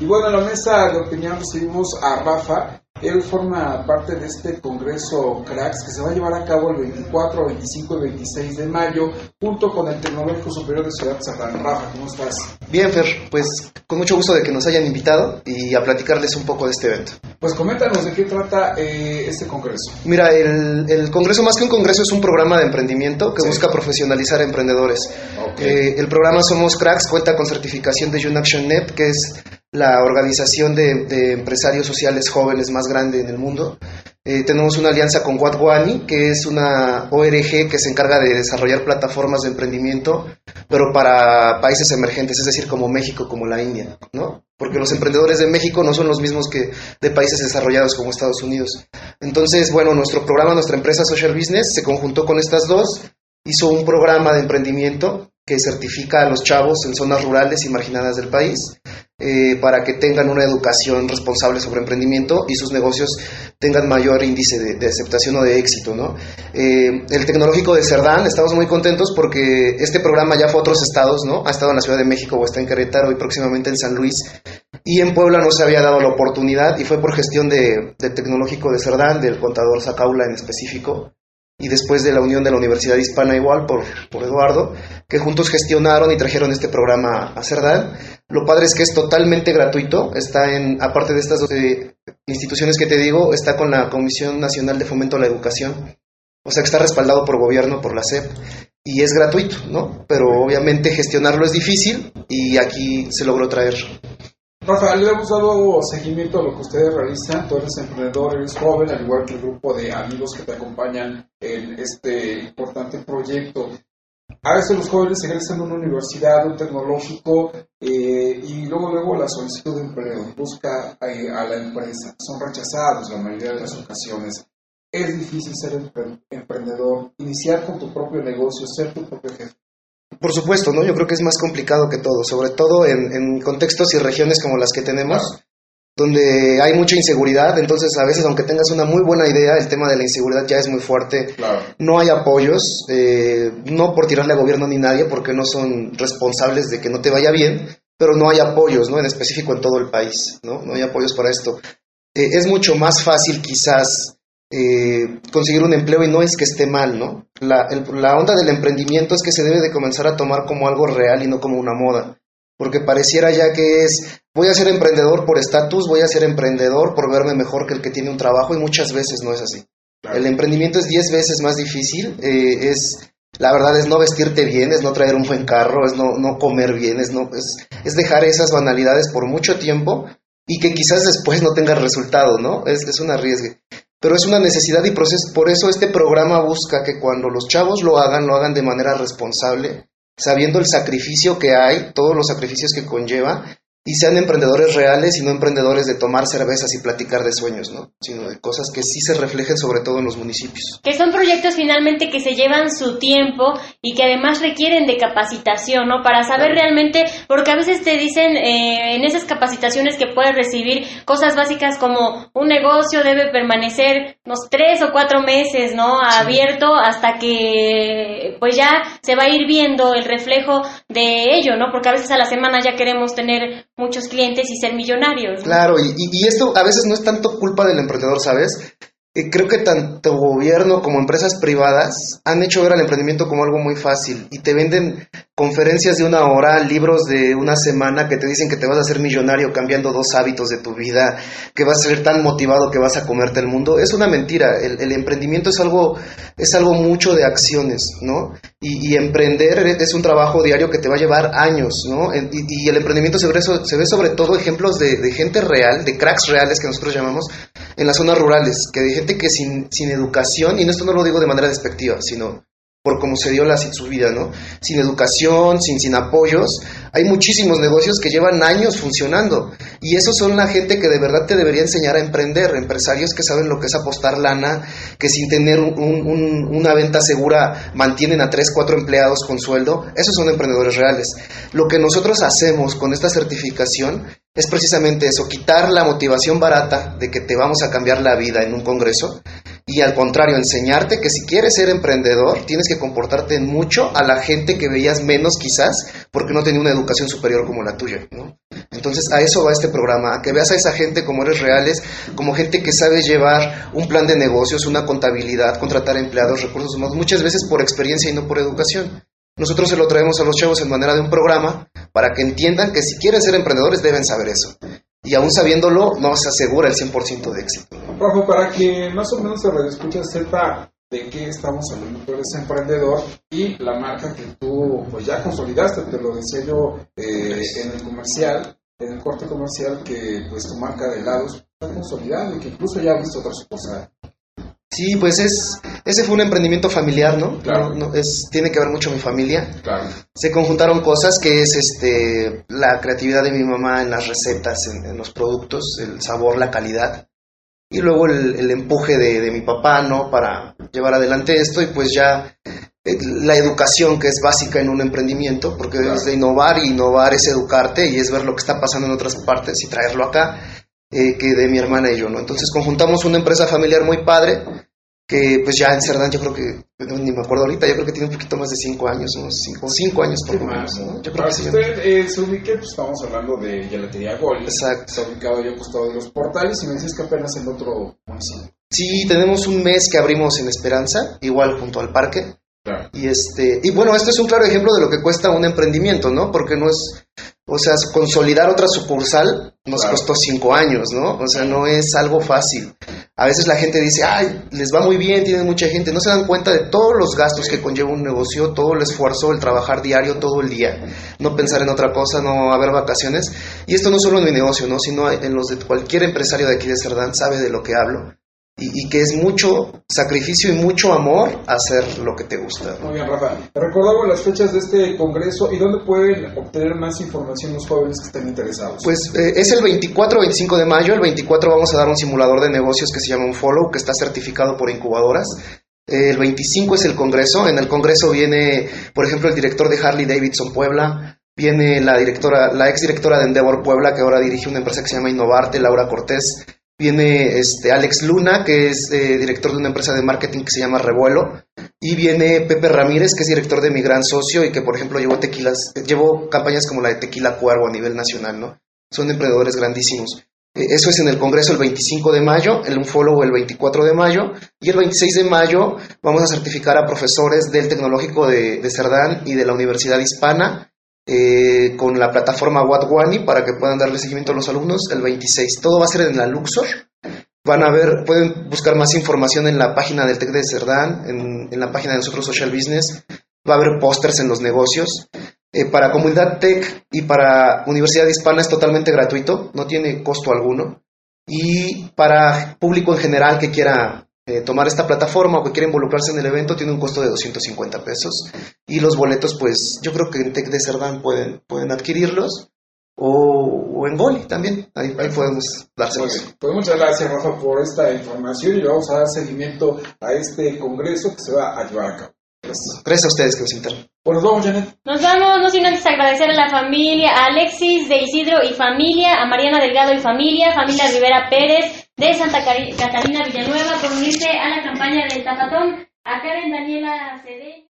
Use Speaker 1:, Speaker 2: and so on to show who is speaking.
Speaker 1: Y bueno, en la mesa de opinión recibimos a Rafa. Él forma parte de este congreso CRACS que se va a llevar a cabo el 24, 25 y 26 de mayo junto con el Tecnológico Superior de Ciudad Serrano. Rafa, ¿cómo estás?
Speaker 2: Bien, Fer, pues con mucho gusto de que nos hayan invitado y a platicarles un poco de este evento.
Speaker 1: Pues coméntanos de qué trata eh, este congreso.
Speaker 2: Mira, el, el, congreso más que un congreso es un programa de emprendimiento que sí. busca profesionalizar a emprendedores. Okay. Eh, el programa Somos Cracks cuenta con certificación de Action Net, que es la organización de, empresarios sociales jóvenes más grande en el mundo. Eh, tenemos una alianza con Watwani, que es una ORG que se encarga de desarrollar plataformas de emprendimiento, pero para países emergentes, es decir, como México, como la India, ¿no? Porque los emprendedores de México no son los mismos que de países desarrollados como Estados Unidos. Entonces, bueno, nuestro programa, nuestra empresa Social Business se conjuntó con estas dos, hizo un programa de emprendimiento que certifica a los chavos en zonas rurales y marginadas del país eh, para que tengan una educación responsable sobre emprendimiento y sus negocios tengan mayor índice de, aceptación o de éxito. ¿no? Eh, el Tecnológico de Cerdán, estamos muy contentos porque este programa ya fue a otros estados, ¿no? ha estado en la Ciudad de México o está en Querétaro y próximamente en San Luis. Y en Puebla no se había dado la oportunidad y fue por gestión de, del Tecnológico de Cerdán, del contador Zacaula en específico, y después de la unión de la Universidad Hispana igual por, por Eduardo, que juntos gestionaron y trajeron este programa a Cerdán. Lo padre es que es totalmente gratuito, está en, aparte de estas dos eh, instituciones que te digo, está con la Comisión Nacional de Fomento a la Educación, o sea que está respaldado por gobierno, por la SEP, y es gratuito, ¿no? Pero obviamente gestionarlo es difícil y aquí se logró traer
Speaker 1: Rafa, le hemos dado seguimiento a lo que ustedes realizan. Tú eres emprendedor, eres joven, al igual que el grupo de amigos que te acompañan en este importante proyecto. A veces los jóvenes egresan de una universidad, un tecnológico, eh, y luego, luego la solicitud de empleo busca eh, a la empresa. Son rechazados la mayoría de las ocasiones. Es difícil ser emprendedor, iniciar con tu propio negocio, ser tu propio jefe.
Speaker 2: Por supuesto, ¿no? Yo creo que es más complicado que todo, sobre todo en, en contextos y regiones como las que tenemos, claro. donde hay mucha inseguridad, entonces a veces aunque tengas una muy buena idea, el tema de la inseguridad ya es muy fuerte,
Speaker 1: claro.
Speaker 2: no hay apoyos, eh, no por tirarle a gobierno ni nadie, porque no son responsables de que no te vaya bien, pero no hay apoyos, ¿no? En específico en todo el país, ¿no? No hay apoyos para esto. Eh, es mucho más fácil quizás eh, conseguir un empleo y no es que esté mal, ¿no? La, el, la, onda del emprendimiento es que se debe de comenzar a tomar como algo real y no como una moda, porque pareciera ya que es, voy a ser emprendedor por estatus, voy a ser emprendedor por verme mejor que el que tiene un trabajo y muchas veces no es así. Claro. El emprendimiento es 10 veces más difícil, eh, es... La verdad es no vestirte bien, es no traer un buen carro, es no, no comer bien, es, no, es, es dejar esas banalidades por mucho tiempo y que quizás después no tengas resultado, ¿no? Es, es un arriesgue pero es una necesidad y proceso. Por eso este programa busca que cuando los chavos lo hagan, lo hagan de manera responsable, sabiendo el sacrificio que hay, todos los sacrificios que conlleva, y sean emprendedores reales y no emprendedores de tomar cervezas y platicar de sueños, ¿no? Sino de cosas que sí se reflejen sobre todo en los municipios.
Speaker 3: Que son proyectos finalmente que se llevan su tiempo y que además requieren de capacitación, ¿no? Para saber claro. realmente, porque a veces te dicen eh, en esas capacitaciones que puedes recibir cosas básicas como un negocio debe permanecer unos tres o cuatro meses, ¿no? Sí. Abierto hasta que pues ya se va a ir viendo el reflejo de ello, ¿no? Porque a veces a la semana ya queremos tener muchos clientes y ser millonarios.
Speaker 2: Claro, y, y, esto a veces no es tanto culpa del emprendedor, ¿sabes? Creo que tanto gobierno como empresas privadas han hecho ver al emprendimiento como algo muy fácil y te venden conferencias de una hora, libros de una semana que te dicen que te vas a hacer millonario cambiando dos hábitos de tu vida, que vas a ser tan motivado que vas a comerte el mundo. Es una mentira. El, emprendimiento es algo, es algo mucho de acciones, ¿no? Y, emprender es un trabajo diario que te va a llevar años, ¿no? Y, y el emprendimiento se ve, sobre todo ejemplos de, de gente real, de cracks reales que nosotros llamamos, en las zonas rurales, que gente que sin, sin educación, y esto no lo digo de manera despectiva, sino por cómo se dio la, su vida, ¿no? Sin educación, sin, sin apoyos, hay muchísimos negocios que llevan años funcionando. Y esos son la gente que de verdad te debería enseñar a emprender, empresarios que saben lo que es apostar lana, que sin tener un, un, una venta segura mantienen a tres, cuatro empleados con sueldo. Esos son emprendedores reales. Lo que nosotros hacemos con esta certificación es precisamente eso, quitar la motivación barata de que te vamos a cambiar la vida en un congreso y al contrario, enseñarte que si quieres ser emprendedor, tienes que comportarte mucho a la gente que veías menos quizás porque no tenía una educación superior como la tuya, ¿no? Entonces a eso va este programa, a que veas a esa gente como eres reales, como gente que sabe llevar un plan de negocios, una contabilidad, contratar empleados, recursos humanos, muchas veces por experiencia y no por educación. Nosotros se lo traemos a los chavos en manera de un programa para que entiendan que si quieren ser emprendedores deben saber eso. Y aún sabiéndolo, no se asegura el 100% de éxito.
Speaker 1: Rafa, para que más o menos se escucha sepa de qué estamos hablando. Tú eres emprendedor y la marca que tú pues ya consolidaste, te lo decía yo eh, en el comercial, en el corte comercial, que pues tu marca de helados está consolidada y que incluso ya has visto otra cosa.
Speaker 2: Sí, pues es, ese fue un emprendimiento familiar, ¿no?
Speaker 1: Claro.
Speaker 2: No, es, tiene que ver mucho mi familia.
Speaker 1: Claro.
Speaker 2: Se conjuntaron cosas que es este la creatividad de mi mamá en las recetas, en, en los productos, el sabor, la calidad y luego el, el empuje de, de, mi papá, ¿no? Para llevar adelante esto y pues ya eh, la educación que es básica en un emprendimiento, porque claro. debes de innovar y innovar es educarte y es ver lo que está pasando en otras partes y traerlo acá, eh, que de mi hermana y yo, ¿no? Entonces conjuntamos una empresa familiar muy padre, que pues ya en Cerdán yo creo que, ni me acuerdo ahorita, yo creo que tiene un poquito más de cinco años, unos cinco, cinco años por lo menos, ¿no?
Speaker 1: Yo creo Para que, que usted eh, se ubique, pues estamos hablando de Gelatería Gol.
Speaker 2: Exacto.
Speaker 1: Está ubicado yo costado de los portales y me dices que apenas en otro municipio.
Speaker 2: Sí, tenemos un mes que abrimos en Esperanza, igual junto al parque.
Speaker 1: Claro.
Speaker 2: Y este, y bueno, esto es un claro ejemplo de lo que cuesta un emprendimiento, ¿no? Porque no es, o sea, consolidar otra sucursal nos
Speaker 1: Claro.
Speaker 2: costó cinco años, ¿no? O sea, no es algo fácil. A veces la gente dice, ay, les va muy bien, tienen mucha gente. No se dan cuenta de todos los gastos que conlleva un negocio, todo el esfuerzo, el trabajar diario, todo el día. No pensar en otra cosa, no haber vacaciones. Y esto no solo en mi negocio, ¿no? Sino en los de cualquier empresario de aquí de Cerdán sabe de lo que hablo. Y, y que es mucho sacrificio y mucho amor hacer lo que te gusta.
Speaker 1: Muy bien, Rafa. Recordamos las fechas de este congreso y dónde pueden obtener más información los jóvenes que estén interesados.
Speaker 2: Pues eh, es el 24 25 de mayo. El 24 vamos a dar un simulador de negocios que se llama un Follow, que está certificado por incubadoras. Eh, el 25 es el congreso. En el congreso viene, por ejemplo, el director de Harley Davidson Puebla. Viene la directora, la ex directora de Endeavor Puebla, que ahora dirige una empresa que se llama Innovarte, Laura Cortés. Viene este, Alex Luna, que es eh, director de una empresa de marketing que se llama Revuelo. Y viene Pepe Ramírez, que es director de mi gran socio y que, por ejemplo, llevó tequilas, llevó campañas como la de Tequila Cuervo a nivel nacional, ¿no? Son emprendedores grandísimos. Eh, Eso es en el Congreso el 25 de mayo, el Unfollow el 24 de mayo y el 26 de mayo vamos a certificar a profesores del Tecnológico de, de Cerdán y de la Universidad Hispana eh, con la plataforma Watwani para que puedan darle seguimiento a los alumnos el 26. Todo va a ser en la Luxor. Van a ver, pueden buscar más información en la página del TEC de Cerdán, en, en la página de nosotros Social Business. Va a haber pósters en los negocios. Eh, para Comunidad Tech y para Universidad Hispana es totalmente gratuito, no tiene costo alguno. Y para público en general que quiera eh, tomar esta plataforma o que quiera involucrarse en el evento, tiene un costo de 250 pesos. Y los boletos, pues yo creo que en Tech de Cerdán pueden, pueden adquirirlos. O, o en Goli también, ahí, ahí podemos dárselos.
Speaker 1: Muy bien. Pues muchas gracias, Rafa, por esta información y vamos a dar seguimiento a este congreso que se va a llevar a cabo. Gracias.
Speaker 2: Gracias a ustedes que nos invitaron.
Speaker 1: Pues nos vamos, Janet.
Speaker 3: Nos vamos, no sin antes agradecer a la familia, a Alexis de Isidro y familia, a Mariana Delgado y familia, familia Rivera Pérez de Santa Catalina Villanueva por unirse a la campaña del Tapatón, a Karen Daniela Cede.